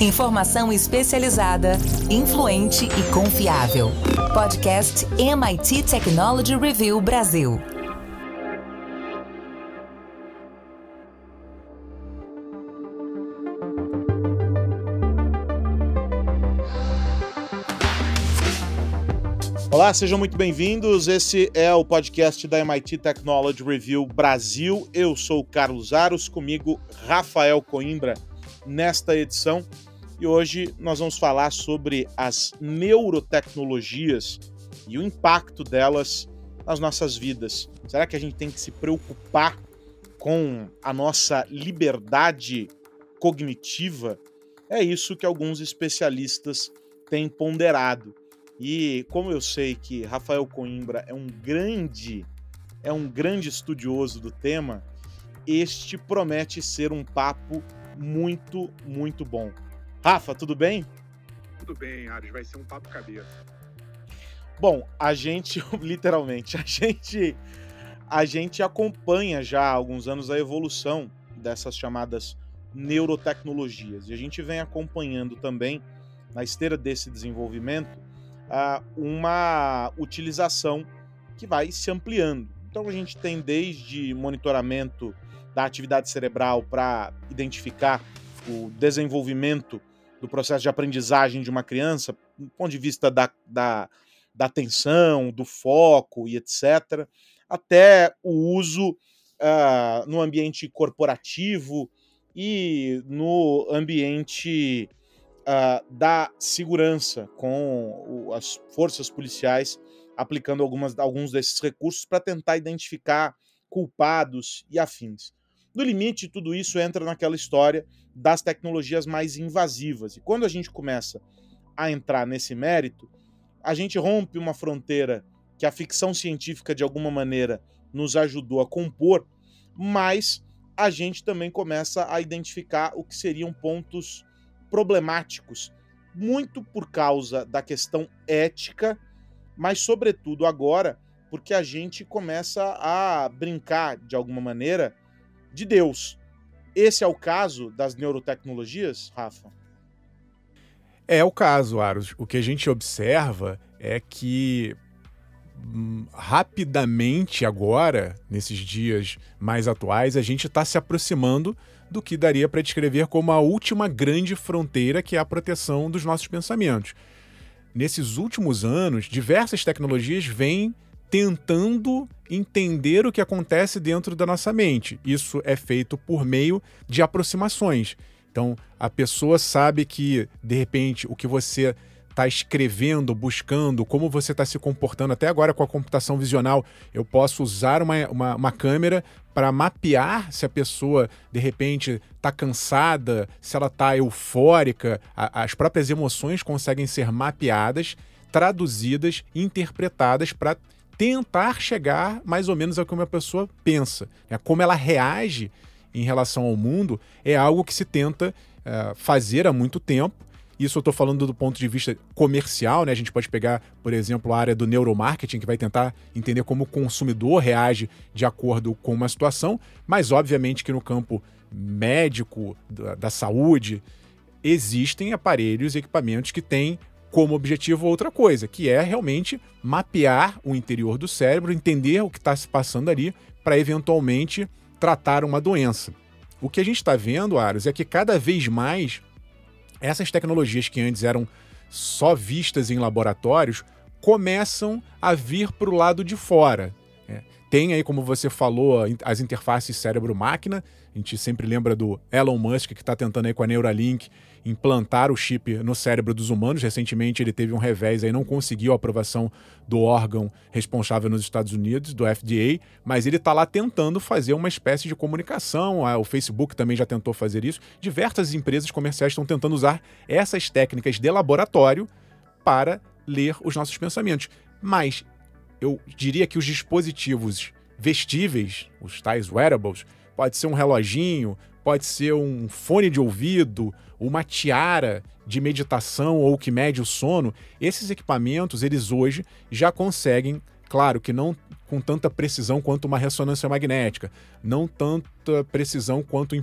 Informação especializada, influente e confiável. Podcast MIT Technology Review Brasil. Olá, sejam muito bem-vindos. Esse é o podcast da MIT Technology Review Brasil. Eu sou o Carlos Aros, comigo Rafael Coimbra nesta edição e hoje nós vamos falar sobre as neurotecnologias e o impacto delas nas nossas vidas. Será que a gente tem que se preocupar com a nossa liberdade cognitiva? É isso que alguns especialistas têm ponderado. E como eu sei que Rafael Coimbra é um grande é um grande estudioso do tema, este promete ser um papo muito, muito bom. Rafa, tudo bem? Tudo bem, Ares, vai ser um papo cabeça. Bom, a gente, literalmente, a gente a gente acompanha já há alguns anos a evolução dessas chamadas neurotecnologias. E a gente vem acompanhando também, na esteira desse desenvolvimento, uma utilização que vai se ampliando. Então a gente tem desde monitoramento da atividade cerebral para identificar o desenvolvimento do processo de aprendizagem de uma criança, do ponto de vista da, da, da atenção, do foco e etc., até o uso uh, no ambiente corporativo e no ambiente uh, da segurança, com as forças policiais aplicando algumas, alguns desses recursos para tentar identificar culpados e afins. No limite, tudo isso entra naquela história das tecnologias mais invasivas. E quando a gente começa a entrar nesse mérito, a gente rompe uma fronteira que a ficção científica, de alguma maneira, nos ajudou a compor, mas a gente também começa a identificar o que seriam pontos problemáticos, muito por causa da questão ética, mas, sobretudo, agora, porque a gente começa a brincar, de alguma maneira, de Deus. Esse é o caso das neurotecnologias, Rafa? É o caso, Aros. O que a gente observa é que hum, rapidamente agora, nesses dias mais atuais, a gente está se aproximando do que daria para descrever como a última grande fronteira, que é a proteção dos nossos pensamentos. Nesses últimos anos, diversas tecnologias vêm tentando entender o que acontece dentro da nossa mente. Isso é feito por meio de aproximações. Então, a pessoa sabe que, de repente, o que você está escrevendo, buscando, como você está se comportando, até agora com a computação visional, eu posso usar uma, uma, uma câmera para mapear se a pessoa, de repente, está cansada, se ela está eufórica. A, as próprias emoções conseguem ser mapeadas, traduzidas, interpretadas para tentar chegar mais ou menos ao que uma pessoa pensa. Né? Como ela reage em relação ao mundo é algo que se tenta uh, fazer há muito tempo. Isso eu estou falando do ponto de vista comercial, né? A gente pode pegar, por exemplo, a área do neuromarketing, que vai tentar entender como o consumidor reage de acordo com uma situação, mas obviamente que no campo médico, da, da saúde, existem aparelhos e equipamentos que têm como objetivo outra coisa, que é realmente mapear o interior do cérebro, entender o que está se passando ali, para eventualmente tratar uma doença. O que a gente está vendo, Aros, é que cada vez mais essas tecnologias que antes eram só vistas em laboratórios começam a vir para o lado de fora. É, tem aí, como você falou, as interfaces cérebro-máquina. A gente sempre lembra do Elon Musk que está tentando aí com a Neuralink implantar o chip no cérebro dos humanos. Recentemente ele teve um revés aí, não conseguiu a aprovação do órgão responsável nos Estados Unidos, do FDA, mas ele está lá tentando fazer uma espécie de comunicação. O Facebook também já tentou fazer isso. Diversas empresas comerciais estão tentando usar essas técnicas de laboratório para ler os nossos pensamentos. Mas eu diria que os dispositivos vestíveis, os tais wearables, pode ser um reloginho, pode ser um fone de ouvido, uma tiara de meditação ou que mede o sono. Esses equipamentos, eles hoje já conseguem Claro que não com tanta precisão quanto uma ressonância magnética, não tanta precisão quanto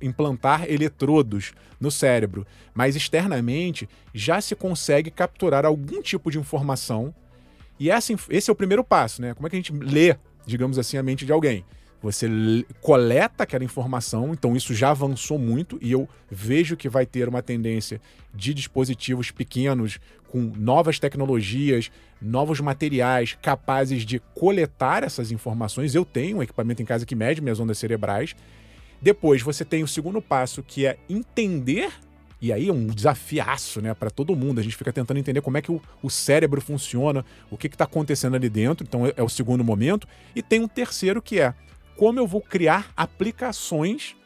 implantar eletrodos no cérebro, mas externamente já se consegue capturar algum tipo de informação. E essa, esse é o primeiro passo, né? Como é que a gente lê, digamos assim, a mente de alguém? Você coleta aquela informação, então isso já avançou muito e eu vejo que vai ter uma tendência de dispositivos pequenos com novas tecnologias, novos materiais capazes de coletar essas informações. Eu tenho um equipamento em casa que mede minhas ondas cerebrais. Depois você tem o segundo passo, que é entender e aí é um desafiaço, né, para todo mundo. A gente fica tentando entender como é que o, o cérebro funciona, o que está acontecendo ali dentro. Então é, é o segundo momento. E tem um terceiro que é como eu vou criar aplicações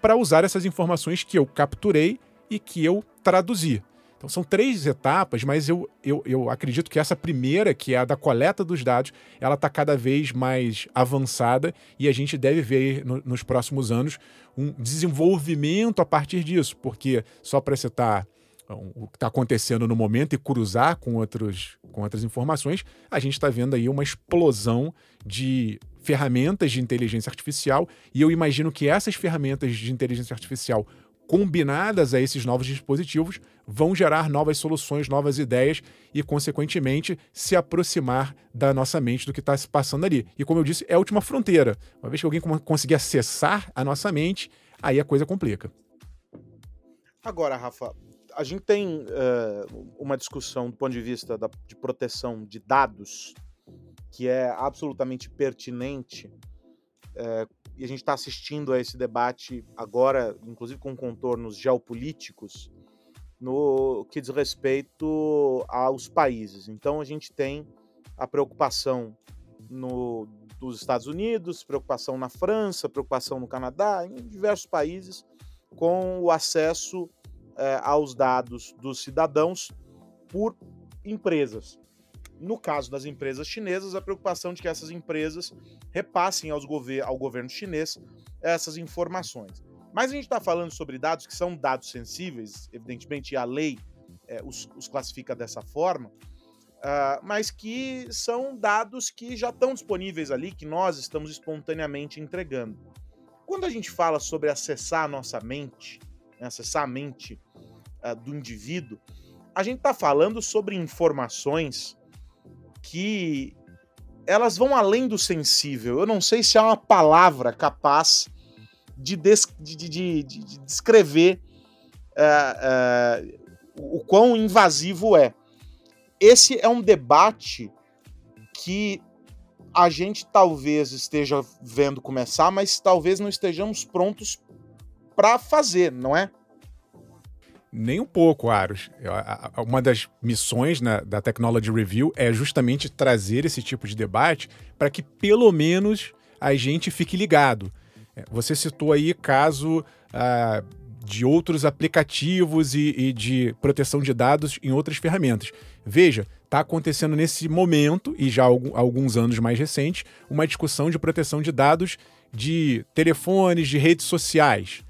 para usar essas informações que eu capturei e que eu traduzi. Então são três etapas, mas eu, eu, eu acredito que essa primeira, que é a da coleta dos dados, ela está cada vez mais avançada e a gente deve ver no, nos próximos anos um desenvolvimento a partir disso, porque só para citar o que está acontecendo no momento e cruzar com, outros, com outras informações, a gente está vendo aí uma explosão de ferramentas de inteligência artificial e eu imagino que essas ferramentas de inteligência artificial combinadas a esses novos dispositivos vão gerar novas soluções, novas ideias e, consequentemente, se aproximar da nossa mente do que está se passando ali. E, como eu disse, é a última fronteira. Uma vez que alguém conseguir acessar a nossa mente, aí a coisa complica. Agora, Rafa, a gente tem uh, uma discussão do ponto de vista da, de proteção de dados que é absolutamente pertinente uh, e a gente está assistindo a esse debate agora, inclusive com contornos geopolíticos, no que diz respeito aos países. Então a gente tem a preocupação no, dos Estados Unidos, preocupação na França, preocupação no Canadá, em diversos países, com o acesso eh, aos dados dos cidadãos por empresas. No caso das empresas chinesas, a preocupação de que essas empresas repassem aos gover ao governo chinês essas informações. Mas a gente está falando sobre dados que são dados sensíveis, evidentemente a lei é, os, os, classifica dessa forma, uh, mas que são dados que já estão disponíveis ali, que nós estamos espontaneamente entregando. Quando a gente fala sobre acessar a nossa mente, né, acessar a mente uh, do indivíduo, a gente está falando sobre informações que elas vão além do sensível. Eu não sei se há uma palavra capaz de, des, de, de, de descrever uh, uh, o quão invasivo é. Esse é um debate que a gente talvez esteja vendo começar, mas talvez não estejamos prontos para fazer, não é? Nem um pouco, Aros. Uma das missões né, da Technology Review é justamente trazer esse tipo de debate para que pelo menos a gente fique ligado. É, você citou aí caso ah, de outros aplicativos e, e, de proteção de dados em outras ferramentas. Veja, está acontecendo nesse momento, e já há alguns anos mais recentes, uma discussão de proteção de dados de telefones, de redes sociais.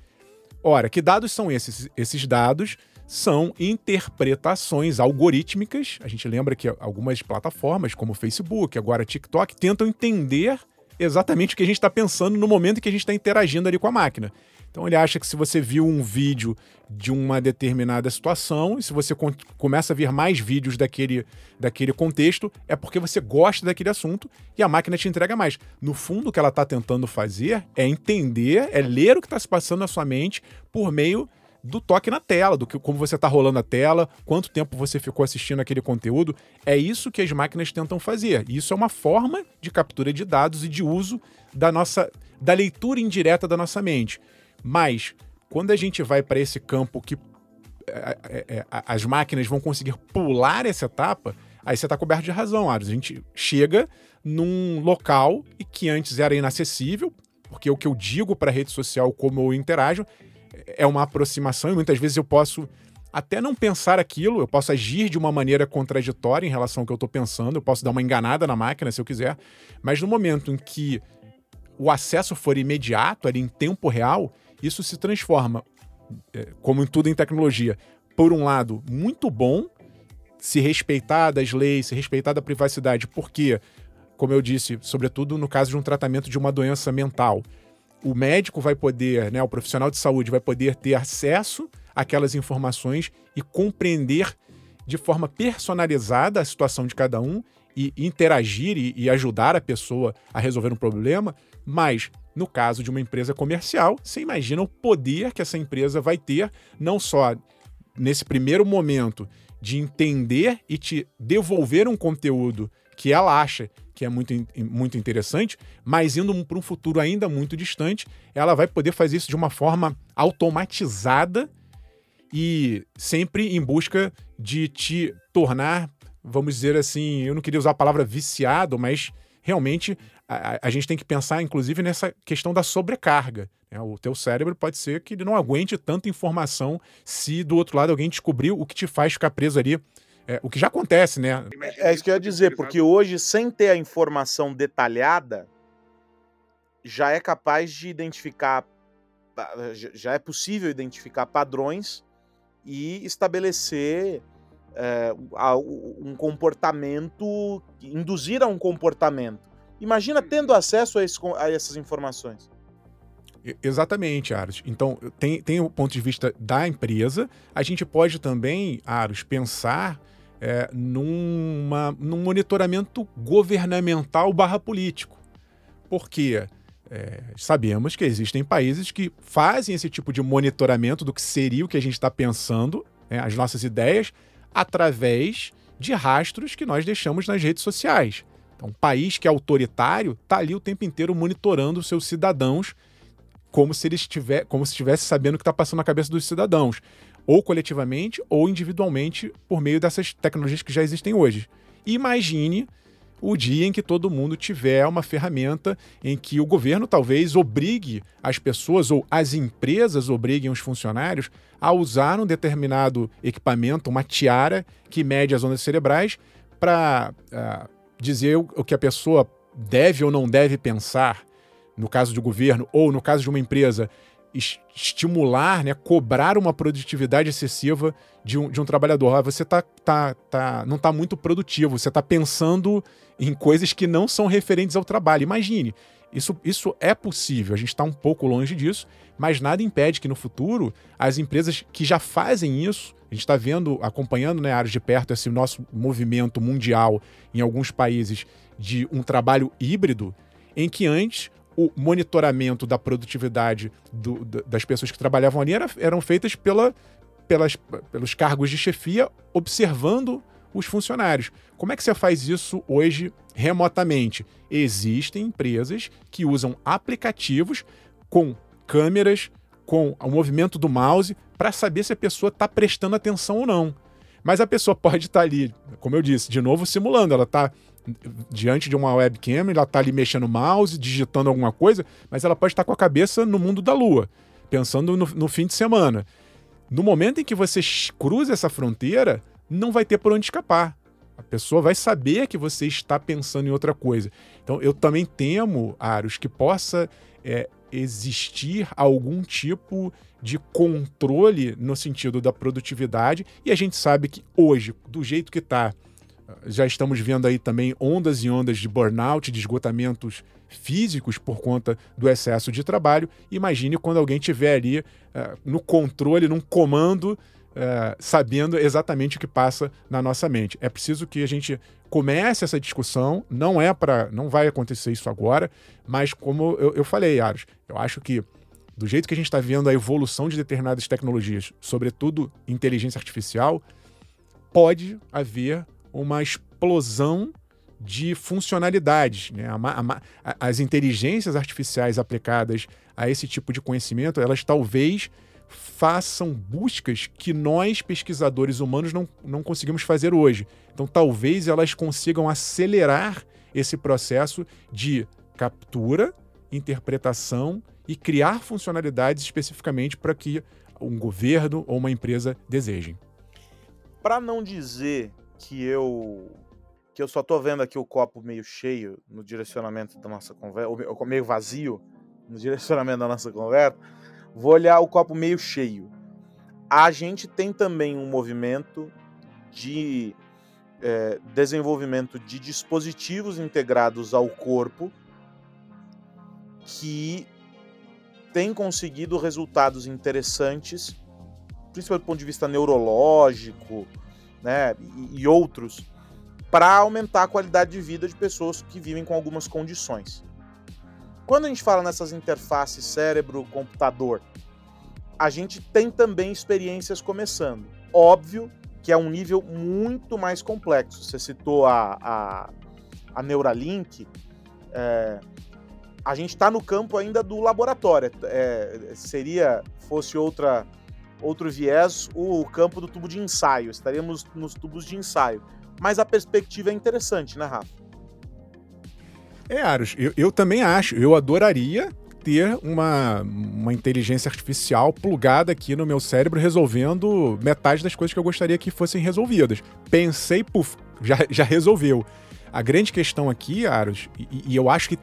Ora, que dados são esses? Esses dados são interpretações algorítmicas. A gente lembra que algumas plataformas, como Facebook, agora TikTok, tentam entender exatamente o que a gente está pensando no momento que a gente está interagindo ali com a máquina. Então ele acha que se você viu um vídeo de uma determinada situação, e se você começa a ver mais vídeos daquele, daquele contexto, é porque você gosta daquele assunto e a máquina te entrega mais. No fundo, o que ela está tentando fazer é entender, é ler o que está se passando na sua mente por meio do toque na tela, do que como você está rolando a tela, quanto tempo você ficou assistindo aquele conteúdo. É isso que as máquinas tentam fazer. Isso é uma forma de captura de dados e de uso da nossa da leitura indireta da nossa mente. Mas quando a gente vai para esse campo que é, é, é, as máquinas vão conseguir pular essa etapa, aí você está coberto de razão, Aros. A gente chega num local e que antes era inacessível, porque o que eu digo para a rede social, como eu interajo, é uma aproximação e muitas vezes eu posso até não pensar aquilo, eu posso agir de uma maneira contraditória em relação ao que eu estou pensando, eu posso dar uma enganada na máquina se eu quiser, mas no momento em que o acesso for imediato, ali em tempo real, isso se transforma, é, como em tudo em tecnologia, por um lado, muito bom, se respeitar das leis, se respeitar da privacidade, porque como eu disse, sobretudo no caso de um tratamento de uma doença mental. O médico vai poder, né, o profissional de saúde vai poder ter acesso àquelas informações e compreender de forma personalizada a situação de cada um e interagir e, e ajudar a pessoa a resolver um problema, mas no caso de uma empresa comercial, você imagina o poder que essa empresa vai ter, não só nesse primeiro momento de entender e te devolver um conteúdo que ela acha que é muito, muito interessante, mas indo para um futuro ainda muito distante, ela vai poder fazer isso de uma forma automatizada e sempre em busca de te tornar, vamos dizer assim, eu não queria usar a palavra viciado, mas realmente a, a gente tem que pensar, inclusive, nessa questão da sobrecarga. Né? O teu cérebro pode ser que ele não aguente tanta informação se do outro lado alguém descobriu o que te faz ficar preso ali é, o que já acontece, né? É isso que eu ia dizer, porque hoje, sem ter a informação detalhada, já é capaz de identificar, já é possível identificar padrões e estabelecer é, um comportamento, induzir a um comportamento. Imagina tendo acesso a, esse, a essas informações. Exatamente, Aros. Então, tem, tem o ponto de vista da empresa. A gente pode também, Aros, pensar é, numa, num monitoramento governamental barra político. Porque é, sabemos que existem países que fazem esse tipo de monitoramento do que seria o que a gente está pensando, né, as nossas ideias, através de rastros que nós deixamos nas redes sociais. Então, um país que é autoritário está ali o tempo inteiro monitorando os seus cidadãos como se ele estiver, como se estivesse sabendo o que está passando na cabeça dos cidadãos ou coletivamente ou individualmente por meio dessas tecnologias que já existem hoje. Imagine o dia em que todo mundo tiver uma ferramenta em que o governo talvez obrigue as pessoas ou as empresas obriguem os funcionários a usar um determinado equipamento, uma tiara que mede as ondas cerebrais para uh, ah, dizer o que a pessoa deve ou não deve pensar, no caso do governo ou no caso de uma empresa, estimular, né, cobrar uma produtividade excessiva de um, de um trabalhador. Ah, você tá, tá, tá, não está muito produtivo, você está pensando em coisas que não são referentes ao trabalho. Imagine, isso, isso é possível, a gente está um pouco longe disso, mas nada impede que no futuro as empresas que já fazem isso, a gente está vendo, acompanhando né, áreas de perto esse nosso movimento mundial em alguns países de um trabalho híbrido, em que antes o monitoramento da produtividade do, das pessoas que trabalhavam ali era, eram feitas pela, pelas, pelos cargos de chefia, observando os funcionários. Como é que você faz isso hoje remotamente? Existem empresas que usam aplicativos com câmeras, com o movimento do mouse, para saber se a pessoa está prestando atenção ou não. Mas a pessoa pode estar tá ali, como eu disse, de novo simulando, ela está diante de uma webcam, ela está ali mexendo o mouse, digitando alguma coisa, mas ela pode estar com a cabeça no mundo da lua, pensando no, no fim de semana. No momento em que você cruza essa fronteira, não vai ter por onde escapar. A pessoa vai saber que você está pensando em outra coisa. Então, eu também temo, Aros, que possa é, existir algum tipo de controle no sentido da produtividade. E a gente sabe que hoje, do jeito que está, já estamos vendo aí também ondas e ondas de burnout, de esgotamentos físicos por conta do excesso de trabalho. Imagine quando alguém estiver ali uh, no controle, num comando, uh, sabendo exatamente o que passa na nossa mente. É preciso que a gente comece essa discussão. Não é para, não vai acontecer isso agora, mas como eu, eu falei, Aros, eu acho que do jeito que a gente está vendo a evolução de determinadas tecnologias, sobretudo inteligência artificial, pode haver uma explosão de funcionalidades. Né? A, a, as inteligências artificiais aplicadas a esse tipo de conhecimento, elas talvez façam buscas que nós, pesquisadores humanos, não, não conseguimos fazer hoje. Então, talvez elas consigam acelerar esse processo de captura, interpretação e criar funcionalidades especificamente para que um governo ou uma empresa desejem. Para não dizer que eu que eu só tô vendo aqui o copo meio cheio no direcionamento da nossa conversa, ou meio vazio no direcionamento da nossa conversa, vou olhar o copo meio cheio. A gente tem também um movimento de é, desenvolvimento de dispositivos integrados ao corpo que tem conseguido resultados interessantes, principalmente do ponto de vista neurológico, né, e, e outros, para aumentar a qualidade de vida de pessoas que vivem com algumas condições. Quando a gente fala nessas interfaces cérebro-computador, a gente tem também experiências começando. Óbvio que é um nível muito mais complexo. Você citou a, a, a Neuralink. É, a gente está no campo ainda do laboratório. É, seria, fosse outra, outro viés, o campo do tubo de ensaio. Estaríamos nos tubos de ensaio. Mas a perspectiva é interessante, né, Rafa? É, Aros, eu, eu também acho. Eu adoraria ter uma, uma inteligência artificial plugada aqui no meu cérebro resolvendo metade das coisas que eu gostaria que fossem resolvidas. Pensei, puf, já, já resolveu. A grande questão aqui, Aros, e, e eu acho que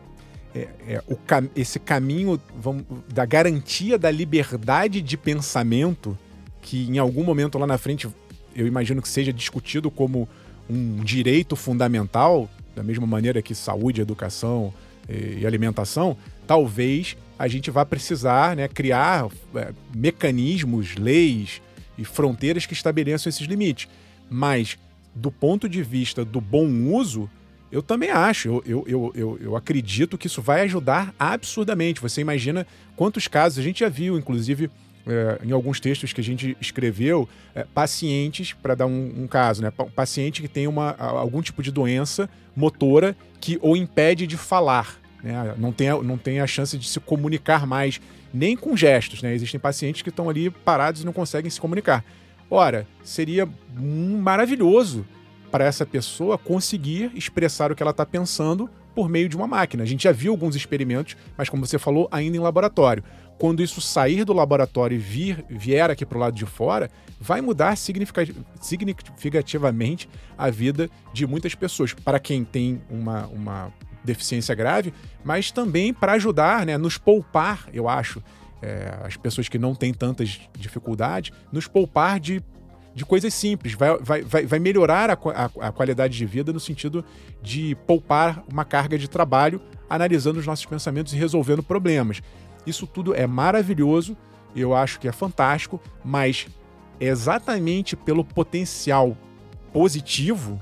é, é, o, esse caminho vamos, da garantia da liberdade de pensamento, que em algum momento lá na frente eu imagino que seja discutido como um direito fundamental, da mesma maneira que saúde, educação e, e alimentação, talvez a gente vá precisar né, criar é, mecanismos, leis e fronteiras que estabeleçam esses limites. Mas, do ponto de vista do bom uso, eu também acho, eu, eu, eu, eu, acredito que isso vai ajudar absurdamente. Você imagina quantos casos, a gente já viu, inclusive, é, em alguns textos que a gente escreveu, é, pacientes, para dar um, um, caso, né? paciente que tem uma, algum tipo de doença motora que o impede de falar. Né? Não, tem, não tem a chance de se comunicar mais, nem com gestos. Né? Existem pacientes que estão ali parados e não conseguem se comunicar. Ora, seria maravilhoso para essa pessoa conseguir expressar o que ela está pensando por meio de uma máquina. A gente já viu alguns experimentos, mas como você falou, ainda em laboratório. Quando isso sair do laboratório e vir, vier aqui para o lado de fora, vai mudar significativamente a vida de muitas pessoas. Para quem tem uma, uma deficiência grave, mas também para ajudar, né, nos poupar, eu acho, é, as pessoas que não têm tantas dificuldades, nos poupar de, de coisas simples. Vai, vai, vai, vai melhorar a, a, a qualidade de vida no sentido de poupar uma carga de trabalho analisando os nossos pensamentos e resolvendo problemas. Isso tudo é maravilhoso, eu acho que é fantástico, mas exatamente pelo potencial positivo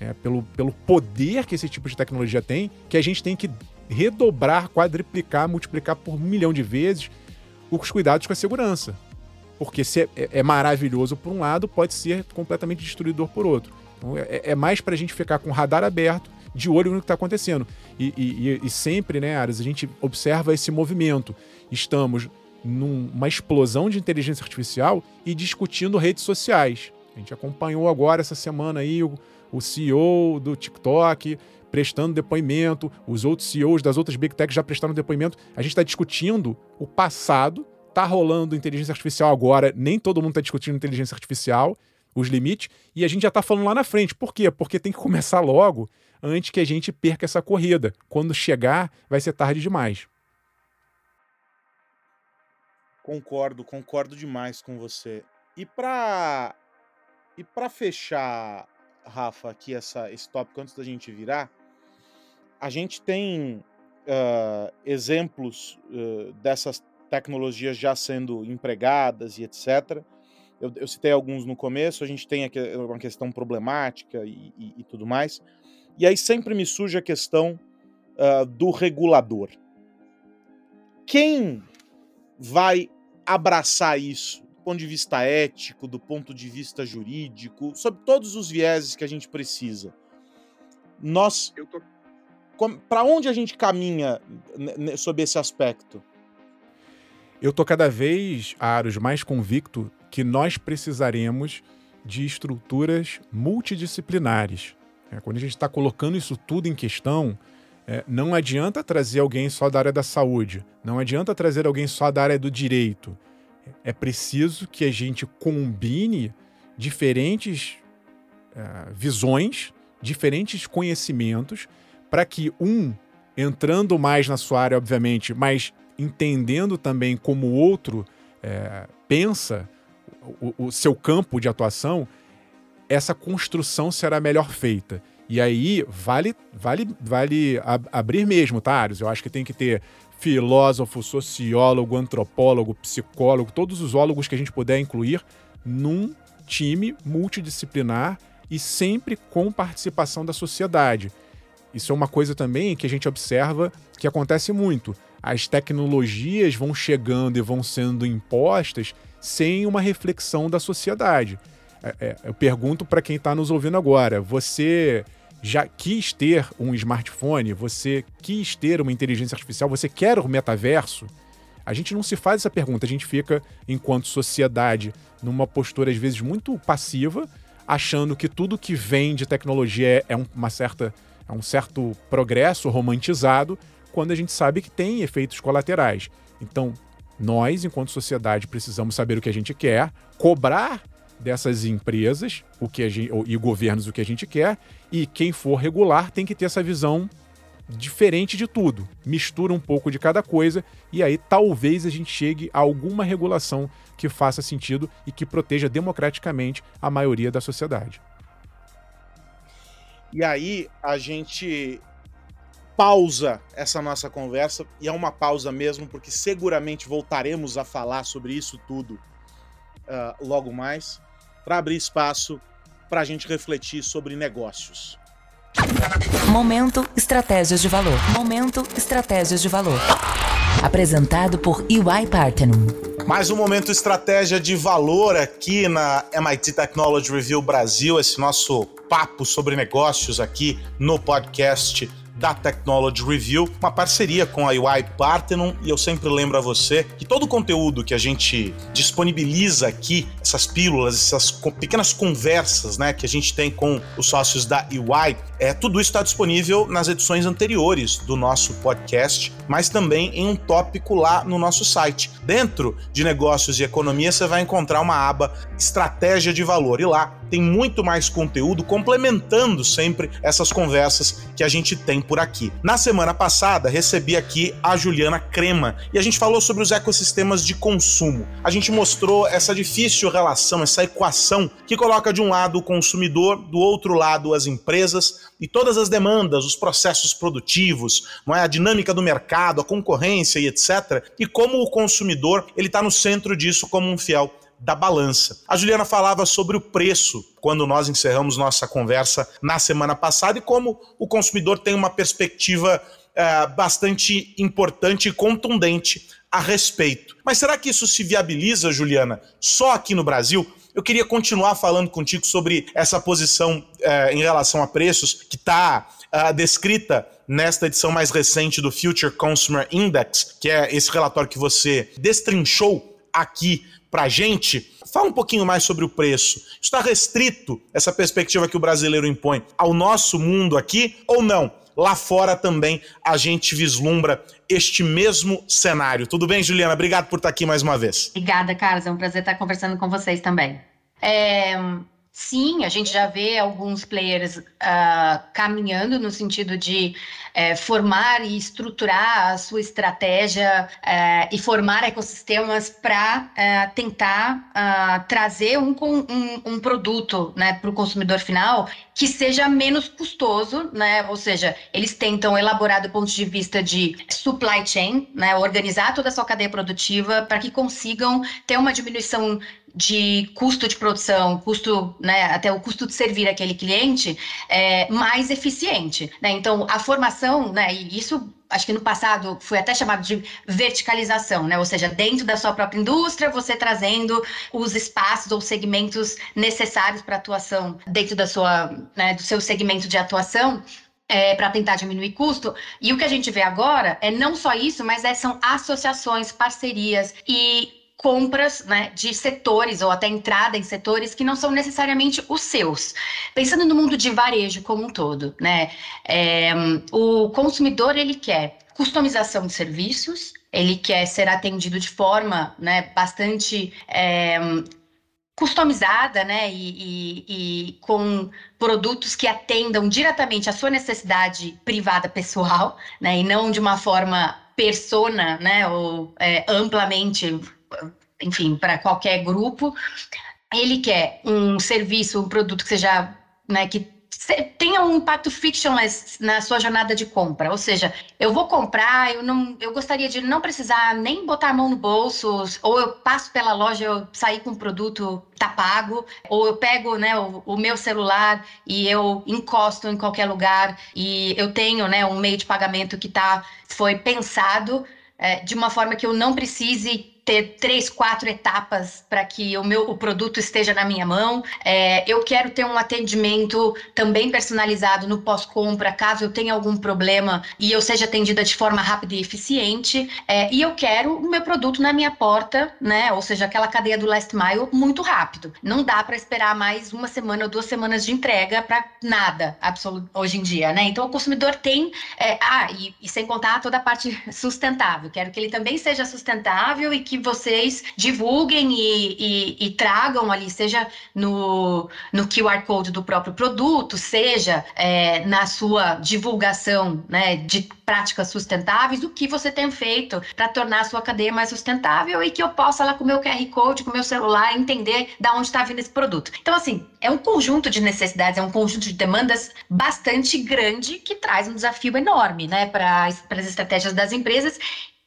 é, pelo, pelo poder que esse tipo de tecnologia tem, que a gente tem que redobrar, quadriplicar, multiplicar por um milhão de vezes os cuidados com a segurança. Porque se é, é, é maravilhoso por um lado, pode ser completamente destruidor por outro. Então, é, é mais para a gente ficar com o radar aberto, de olho no que está acontecendo. E, e, e, sempre, né, Aras, a gente observa esse movimento. Estamos numa explosão de inteligência artificial e discutindo redes sociais. A gente acompanhou agora essa semana aí o, o CEO do TikTok prestando depoimento, os outros CEOs das outras Big Techs já prestaram depoimento. A gente está discutindo o passado, tá rolando inteligência artificial agora, nem todo mundo está discutindo inteligência artificial, os limites, e a gente já está falando lá na frente. Por quê? Porque tem que começar logo antes que a gente perca essa corrida. Quando chegar, vai ser tarde demais. Concordo, concordo demais com você. E para e para fechar Rafa, aqui essa, esse tópico antes da gente virar, a gente tem uh, exemplos uh, dessas tecnologias já sendo empregadas e etc. Eu, eu, citei alguns no começo, a gente tem aqui uma questão problemática e, e, e tudo mais. E aí sempre me surge a questão uh, do regulador. Quem vai abraçar isso? ponto de vista ético, do ponto de vista jurídico, sobre todos os vieses que a gente precisa. Nós. Tô... Para onde a gente caminha sob esse aspecto? Eu tô cada vez, Aros, mais convicto que nós precisaremos de estruturas multidisciplinares. É, quando a gente está colocando isso tudo em questão, é, não adianta trazer alguém só da área da saúde, não adianta trazer alguém só da área do direito é preciso que a gente combine diferentes uh, visões, diferentes conhecimentos, para que um, entrando mais na sua área, obviamente, mas entendendo também como o outro é, pensa o, o, seu campo de atuação, essa construção será melhor feita. E aí vale vale vale ab abrir mesmo, tá, Arius? Eu acho que tem que ter filósofo, sociólogo, antropólogo, psicólogo, todos os ólogos que a gente puder incluir num time multidisciplinar e sempre com participação da sociedade. Isso é uma coisa também que a gente observa que acontece muito. As tecnologias vão chegando e vão sendo impostas sem uma reflexão da sociedade. É, é, eu pergunto para quem está nos ouvindo agora: você já quis ter um smartphone? Você quis ter uma inteligência artificial? Você quer o metaverso? A gente não se faz essa pergunta, a gente fica, enquanto sociedade, numa postura às vezes muito passiva, achando que tudo que vem de tecnologia é, uma certa, é um certo progresso romantizado, quando a gente sabe que tem efeitos colaterais. Então, nós, enquanto sociedade, precisamos saber o que a gente quer, cobrar dessas empresas o que gente, e governos o que a gente quer, e quem for regular tem que ter essa visão diferente de tudo. Mistura um pouco de cada coisa e aí talvez a gente chegue a alguma regulação que faça sentido e que proteja democraticamente a maioria da sociedade. E aí a gente pausa essa nossa conversa, e é uma pausa mesmo, porque seguramente voltaremos a falar sobre isso tudo uh, logo mais, para abrir espaço para a gente refletir sobre negócios. Momento Estratégias de Valor. Momento Estratégias de Valor. Apresentado por EY Partnum. Mais um momento estratégia de valor aqui na MIT Technology Review Brasil, esse nosso papo sobre negócios aqui no podcast da Technology Review, uma parceria com a UI Parthenon, e eu sempre lembro a você que todo o conteúdo que a gente disponibiliza aqui, essas pílulas, essas pequenas conversas, né, que a gente tem com os sócios da UI, é, tudo isso está disponível nas edições anteriores do nosso podcast, mas também em um tópico lá no nosso site. Dentro de negócios e economia, você vai encontrar uma aba Estratégia de Valor, e lá tem muito mais conteúdo complementando sempre essas conversas que a gente tem por aqui. Na semana passada, recebi aqui a Juliana Crema e a gente falou sobre os ecossistemas de consumo. A gente mostrou essa difícil relação, essa equação que coloca de um lado o consumidor, do outro lado as empresas e todas as demandas, os processos produtivos, não é a dinâmica do mercado, a concorrência e etc. E como o consumidor ele está no centro disso como um fiel da balança. A Juliana falava sobre o preço quando nós encerramos nossa conversa na semana passada e como o consumidor tem uma perspectiva é, bastante importante e contundente a respeito. Mas será que isso se viabiliza, Juliana, só aqui no Brasil? Eu queria continuar falando contigo sobre essa posição é, em relação a preços que está é, descrita nesta edição mais recente do Future Consumer Index, que é esse relatório que você destrinchou aqui para a gente. Fala um pouquinho mais sobre o preço. Está restrito essa perspectiva que o brasileiro impõe ao nosso mundo aqui ou não? Lá fora também a gente vislumbra este mesmo cenário. Tudo bem, Juliana? Obrigado por estar aqui mais uma vez. Obrigada, Carlos. É um prazer estar conversando com vocês também. É, Sim, a gente já vê alguns players uh, caminhando no sentido de uh, formar e estruturar a sua estratégia uh, e formar ecossistemas para eh, tentar ah, trazer um, um, um produto né, para o consumidor final que seja menos custoso, né? Ou seja, eles tentam elaborar do ponto de vista de supply chain, né? Organizar toda a sua cadeia produtiva para que consigam ter uma diminuição de custo de produção, custo, né, até o custo de servir aquele cliente é, mais eficiente. Né? Então, a formação, né, e isso acho que no passado foi até chamado de verticalização, né? Ou seja, dentro da sua própria indústria, você trazendo os espaços ou segmentos necessários para atuação dentro da sua, né, do seu segmento de atuação. É, para tentar diminuir custo. E o que a gente vê agora é não só isso, mas é, são associações, parcerias e compras né, de setores ou até entrada em setores que não são necessariamente os seus. Pensando no mundo de varejo como um todo, né, é, o consumidor ele quer customização de serviços, ele quer ser atendido de forma né, bastante é, customizada, né, e, e, e, com produtos que atendam diretamente à sua necessidade privada pessoal, né, e não de uma forma persona, né, ou é, amplamente enfim, para qualquer grupo. ele quer um serviço, um produto que seja, né, que tenha um impacto fictionless na sua jornada de compra. Ou seja, eu vou comprar, eu não, eu gostaria de não precisar nem botar a mão no bolso, ou eu passo pela loja, eu sair com o produto tá pago, ou eu pego, né, o, o, meu celular e eu encosto em qualquer lugar e eu tenho, né, um meio de pagamento que tá foi pensado é, de uma forma que eu não precise ter três, quatro etapas para que o meu o produto esteja na minha mão. É, eu quero ter um atendimento também personalizado no pós-compra, caso eu tenha algum problema e eu seja atendida de forma rápida e eficiente. É, e eu quero o meu produto na minha porta, né? Ou seja, aquela cadeia do last mile muito rápido. Não dá para esperar mais uma semana ou duas semanas de entrega para nada, absoluto, hoje em dia, né? Então o consumidor tem, é, ah, e, e sem contar toda a parte sustentável. Quero que ele também seja sustentável e que que vocês divulguem e, e, e tragam ali, seja no, no QR Code do próprio produto, seja é, na sua divulgação né, de práticas sustentáveis, o que você tem feito para tornar a sua cadeia mais sustentável e que eu possa lá com o meu QR Code, com o meu celular, entender da onde está vindo esse produto. Então, assim, é um conjunto de necessidades, é um conjunto de demandas bastante grande que traz um desafio enorme né, para as estratégias das empresas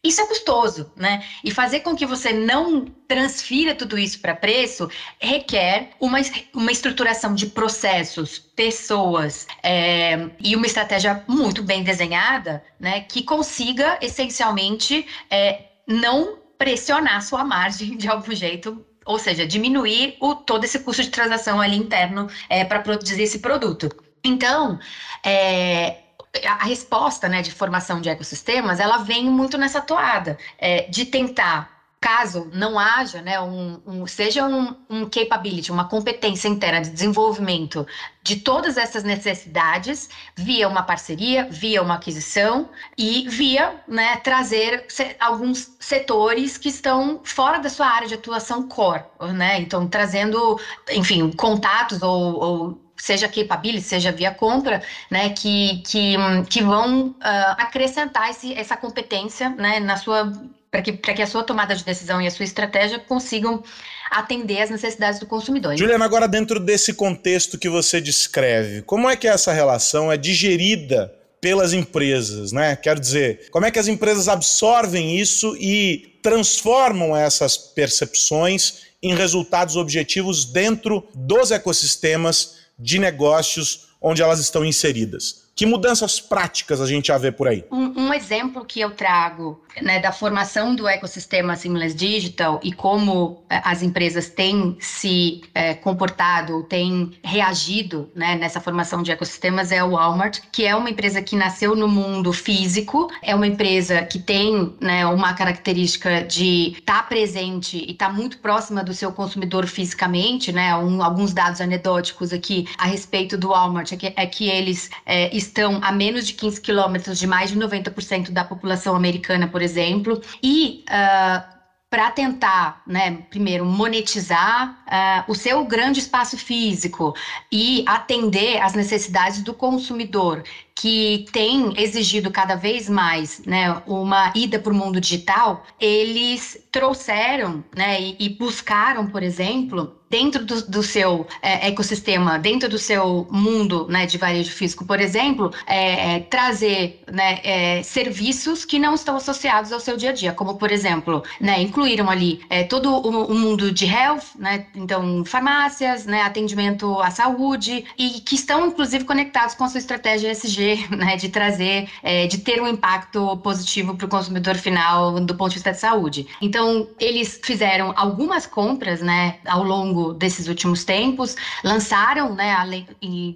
isso é custoso, né? E fazer com que você não transfira tudo isso para preço requer uma, uma estruturação de processos, pessoas é, e uma estratégia muito bem desenhada, né? Que consiga essencialmente é, não pressionar sua margem de algum jeito ou seja, diminuir o, todo esse custo de transação ali interno é, para produzir esse produto. Então, é, a resposta né, de formação de ecossistemas, ela vem muito nessa toada, é, de tentar caso não haja, né, um, um seja um, um, capability, uma competência interna de desenvolvimento de todas essas necessidades via uma parceria, via uma aquisição e via né, trazer alguns setores que estão fora da sua área de atuação core, né? Então trazendo, enfim, contatos ou, ou seja capability, seja via compra, né, que, que, que vão uh, acrescentar esse, essa competência né, na sua para que, que a sua tomada de decisão e a sua estratégia consigam atender às necessidades do consumidor. Juliana, agora dentro desse contexto que você descreve, como é que essa relação é digerida pelas empresas, né? Quero dizer, como é que as empresas absorvem isso e transformam essas percepções em resultados objetivos dentro dos ecossistemas de negócios onde elas estão inseridas. Que mudanças práticas a gente já vê por aí? Um, um exemplo que eu trago né, da formação do ecossistema Seamless Digital e como eh, as empresas têm se é, comportado, têm reagido né, nessa formação de ecossistemas é o Walmart, que é uma empresa que nasceu no mundo físico, é uma empresa que tem né, uma característica de estar tá presente e estar tá muito próxima do seu consumidor fisicamente, né? Um, alguns dados anedóticos aqui a respeito do Walmart é que, é que eles é, estão a menos de 15 quilômetros de mais de 90% da população americana, por exemplo, e uh, para tentar, né, primeiro, monetizar uh, o seu grande espaço físico e atender às necessidades do consumidor, que tem exigido cada vez mais né, uma ida para o mundo digital, eles trouxeram né, e, e buscaram, por exemplo, dentro do, do seu é, ecossistema, dentro do seu mundo né, de varejo físico, por exemplo, é, é, trazer né, é, serviços que não estão associados ao seu dia a dia, como por exemplo, né, incluíram ali é, todo o, o, mundo de health, né, então farmácias, né, atendimento à saúde e que estão inclusive conectados com a sua estratégia ESG, né, de trazer, é, de ter um impacto positivo para o consumidor final do ponto de vista de saúde. Então eles fizeram algumas compras, ao longo desses últimos tempos, lançaram, né,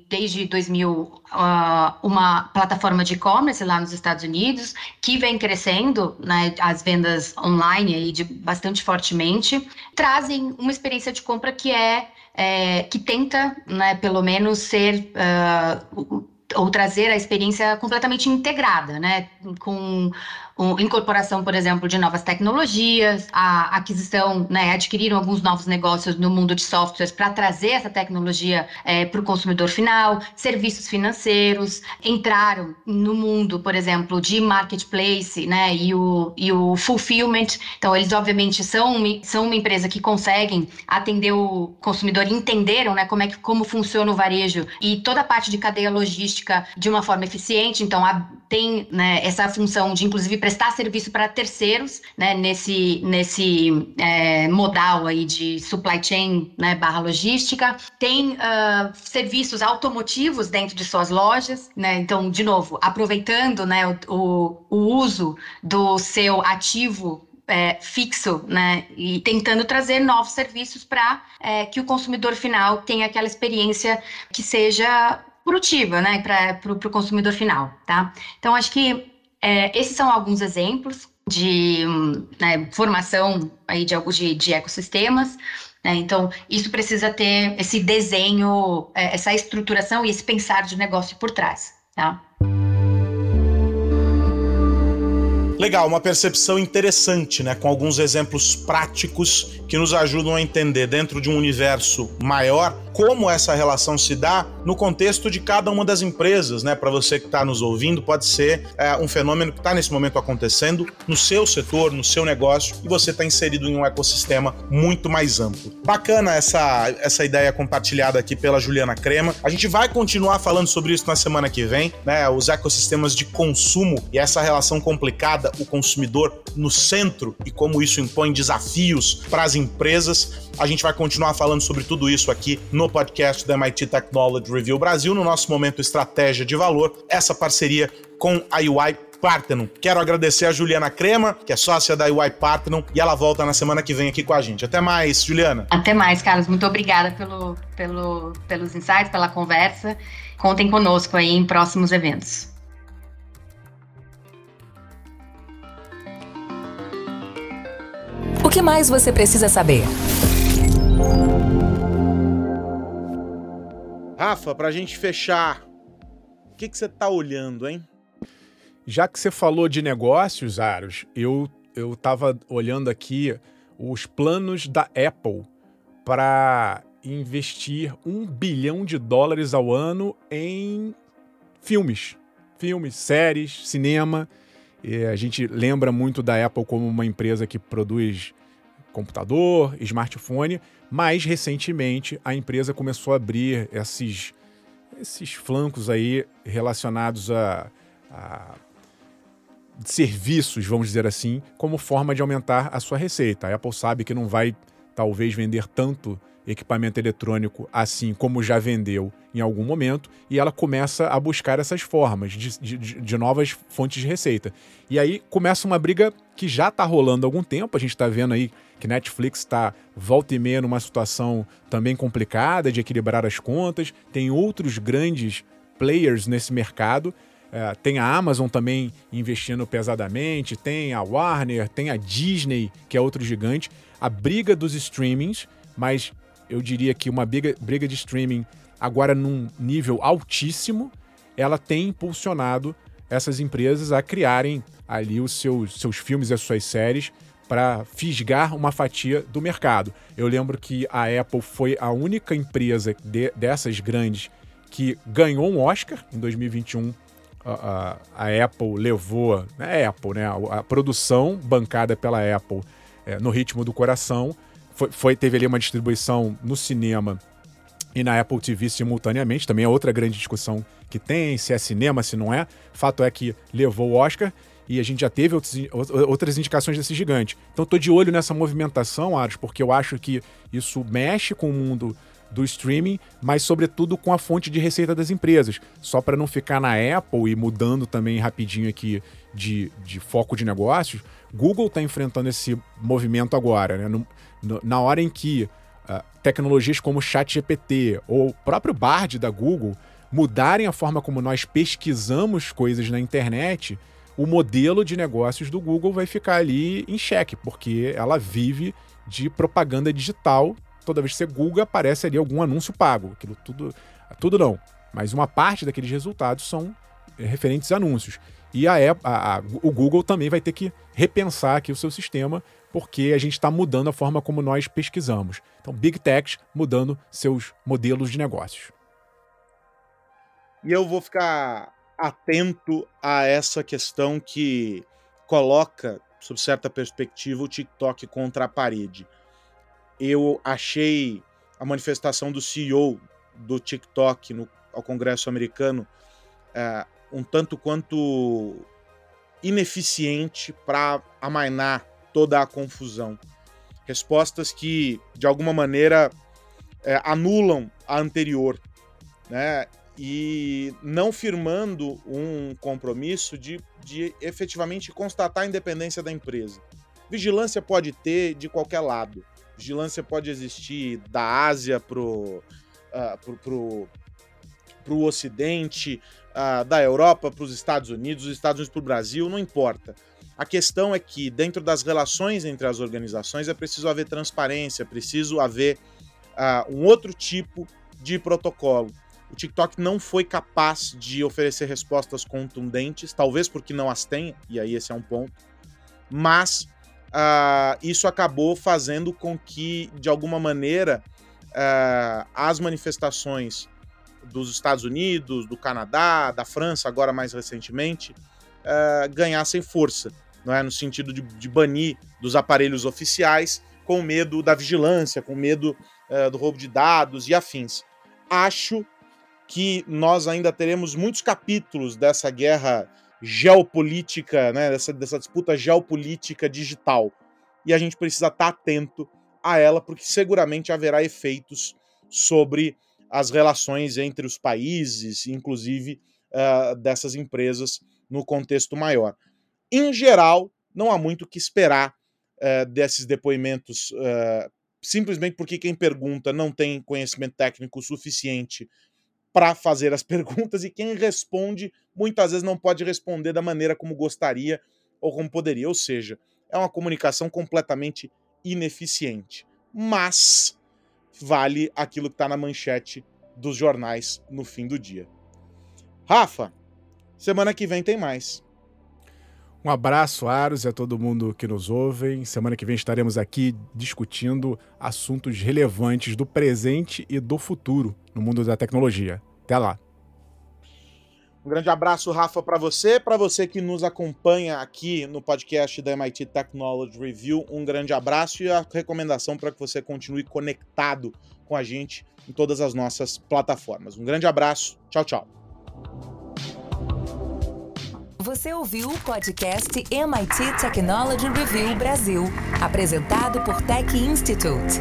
desde 2000, ah, uma plataforma de e-commerce lá nos Estados Unidos, que vem crescendo, né, as vendas online aí de bastante fortemente, trazem uma experiência de compra que é, é que tenta, né, pelo menos ser uh, ou trazer a experiência completamente integrada, né, com incorporação, por exemplo, de novas tecnologias, a aquisição, né, adquiriram alguns novos negócios no mundo de softwares para trazer essa tecnologia é, para o consumidor final, serviços financeiros, entraram no mundo, por exemplo, de marketplace, né, e o, e o fulfillment. Então, eles obviamente são, são uma empresa que conseguem atender o consumidor, entenderam, né, como é que como funciona o varejo e toda a parte de cadeia logística de uma forma eficiente. Então, a, tem né, essa função de, inclusive, prestar serviço para terceiros, né, nesse, nesse é, modal aí de supply chain né, barra logística. Tem uh, serviços automotivos dentro de suas lojas, né? Então, de novo, aproveitando né, o, o, uso do seu ativo é, fixo, né? E tentando trazer novos serviços para é, que o consumidor final tenha aquela experiência que seja produtiva, né? Para o consumidor final, tá? Então, acho que é, esses são alguns exemplos de né, formação aí de, de, de ecossistemas. Né? Então, isso precisa ter esse desenho, é, essa estruturação e esse pensar de negócio por trás. Tá? Legal, uma percepção interessante, né? Com alguns exemplos práticos que nos ajudam a entender dentro de um universo maior como essa relação se dá no contexto de cada uma das empresas, né? Para você que está nos ouvindo, pode ser é, um fenômeno que está nesse momento acontecendo no seu setor, no seu negócio, e você está inserido em um ecossistema muito mais amplo. Bacana essa, essa ideia compartilhada aqui pela Juliana Crema. A gente vai continuar falando sobre isso na semana que vem, né? Os ecossistemas de consumo e essa relação complicada, o consumidor no centro e como isso impõe desafios para as empresas. A gente vai continuar falando sobre tudo isso aqui no podcast da MIT Technology Review Brasil, no nosso momento Estratégia de Valor, essa parceria com a UI Parthenon. Quero agradecer a Juliana Crema, que é sócia da UI Parthenon, e ela volta na semana que vem aqui com a gente. Até mais, Juliana. Até mais, Carlos. Muito obrigada pelo, pelo, pelos insights, pela conversa. Contem conosco aí em próximos eventos. O que mais você precisa saber? Rafa, para a gente fechar, o que, que você está olhando, hein? Já que você falou de negócios, Aros, eu eu estava olhando aqui os planos da Apple para investir um bilhão de dólares ao ano em filmes, filmes, séries, cinema. E a gente lembra muito da Apple como uma empresa que produz computador, smartphone, mas recentemente a empresa começou a abrir esses, esses flancos aí relacionados a, a serviços, vamos dizer assim, como forma de aumentar a sua receita. A Apple sabe que não vai talvez vender tanto equipamento eletrônico assim como já vendeu em algum momento, e ela começa a buscar essas formas de, de, de novas fontes de receita. E aí começa uma briga que já está rolando há algum tempo, a gente está vendo aí que Netflix está volta e meia numa situação também complicada de equilibrar as contas, tem outros grandes players nesse mercado. É, tem a Amazon também investindo pesadamente, tem a Warner, tem a Disney, que é outro gigante. A briga dos streamings, mas eu diria que uma briga, briga de streaming agora num nível altíssimo, ela tem impulsionado essas empresas a criarem ali os seus, seus filmes e as suas séries para fisgar uma fatia do mercado. Eu lembro que a Apple foi a única empresa de, dessas grandes que ganhou um Oscar em 2021. A, a, a Apple levou, né, Apple, né, a, a, produção bancada pela Apple é, no ritmo do coração foi, foi, teve ali uma distribuição no cinema e na Apple TV simultaneamente. Também é outra grande discussão que tem, se é cinema, se não é. Fato é que levou o Oscar e a gente já teve outros, outras indicações desse gigante. Então estou de olho nessa movimentação, Aros, porque eu acho que isso mexe com o mundo do streaming, mas sobretudo com a fonte de receita das empresas. Só para não ficar na Apple e mudando também rapidinho aqui de, de foco de negócios, Google está enfrentando esse movimento agora. Né? No, no, na hora em que uh, tecnologias como ChatGPT ou o próprio Bard da Google mudarem a forma como nós pesquisamos coisas na internet, o modelo de negócios do Google vai ficar ali em xeque, porque ela vive de propaganda digital. Toda vez que você Google, aparece ali algum anúncio pago. Aquilo tudo, tudo não. Mas uma parte daqueles resultados são eh, referentes a anúncios. E a, a, a, o Google também vai ter que repensar aqui o seu sistema, porque a gente está mudando a forma como nós pesquisamos. Então, Big Techs mudando seus modelos de negócios. E eu vou ficar atento a essa questão que coloca, sob certa perspectiva, o TikTok contra a parede. Eu achei a manifestação do CEO do TikTok no, ao Congresso americano é, um tanto quanto ineficiente para amainar toda a confusão. Respostas que, de alguma maneira, é, anulam a anterior, né? E não firmando um compromisso de, de efetivamente constatar a independência da empresa. Vigilância pode ter de qualquer lado. Vigilância pode existir da Ásia para o uh, pro, pro, pro Ocidente, uh, da Europa para os Estados Unidos, dos Estados Unidos para o Brasil, não importa. A questão é que, dentro das relações entre as organizações, é preciso haver transparência, é preciso haver uh, um outro tipo de protocolo. O TikTok não foi capaz de oferecer respostas contundentes, talvez porque não as tenha, e aí esse é um ponto, mas uh, isso acabou fazendo com que, de alguma maneira, uh, as manifestações dos Estados Unidos, do Canadá, da França, agora mais recentemente, uh, ganhassem força, não é? no sentido de, de, banir dos aparelhos oficiais, com medo da vigilância, com medo do roubo de dados e afins. Acho que nós ainda teremos muitos capítulos dessa guerra geopolítica, né, dessa, dessa disputa geopolítica digital. E a gente precisa estar atento a ela, porque seguramente haverá efeitos sobre as relações entre os países, inclusive uh, dessas empresas no contexto maior. Em geral, não há muito o que esperar uh, desses depoimentos, uh, simplesmente porque quem pergunta não tem conhecimento técnico suficiente para fazer as perguntas e quem responde muitas vezes não pode responder da maneira como gostaria ou como poderia. Ou seja, é uma comunicação completamente ineficiente. Mas vale aquilo que está na manchete dos jornais no fim do dia. Rafa, semana que vem tem mais. Um abraço, Aros, e a todo mundo que nos ouve. Semana que vem estaremos aqui discutindo assuntos relevantes do presente e do futuro no mundo da tecnologia. Até lá. Um grande abraço, Rafa, para você, para você que nos acompanha aqui no podcast da MIT Technology Review. Um grande abraço e a recomendação para que você continue conectado com a gente em todas as nossas plataformas. Um grande abraço. Tchau, tchau. Você ouviu o podcast MIT Technology Review Brasil, apresentado por Tech Institute.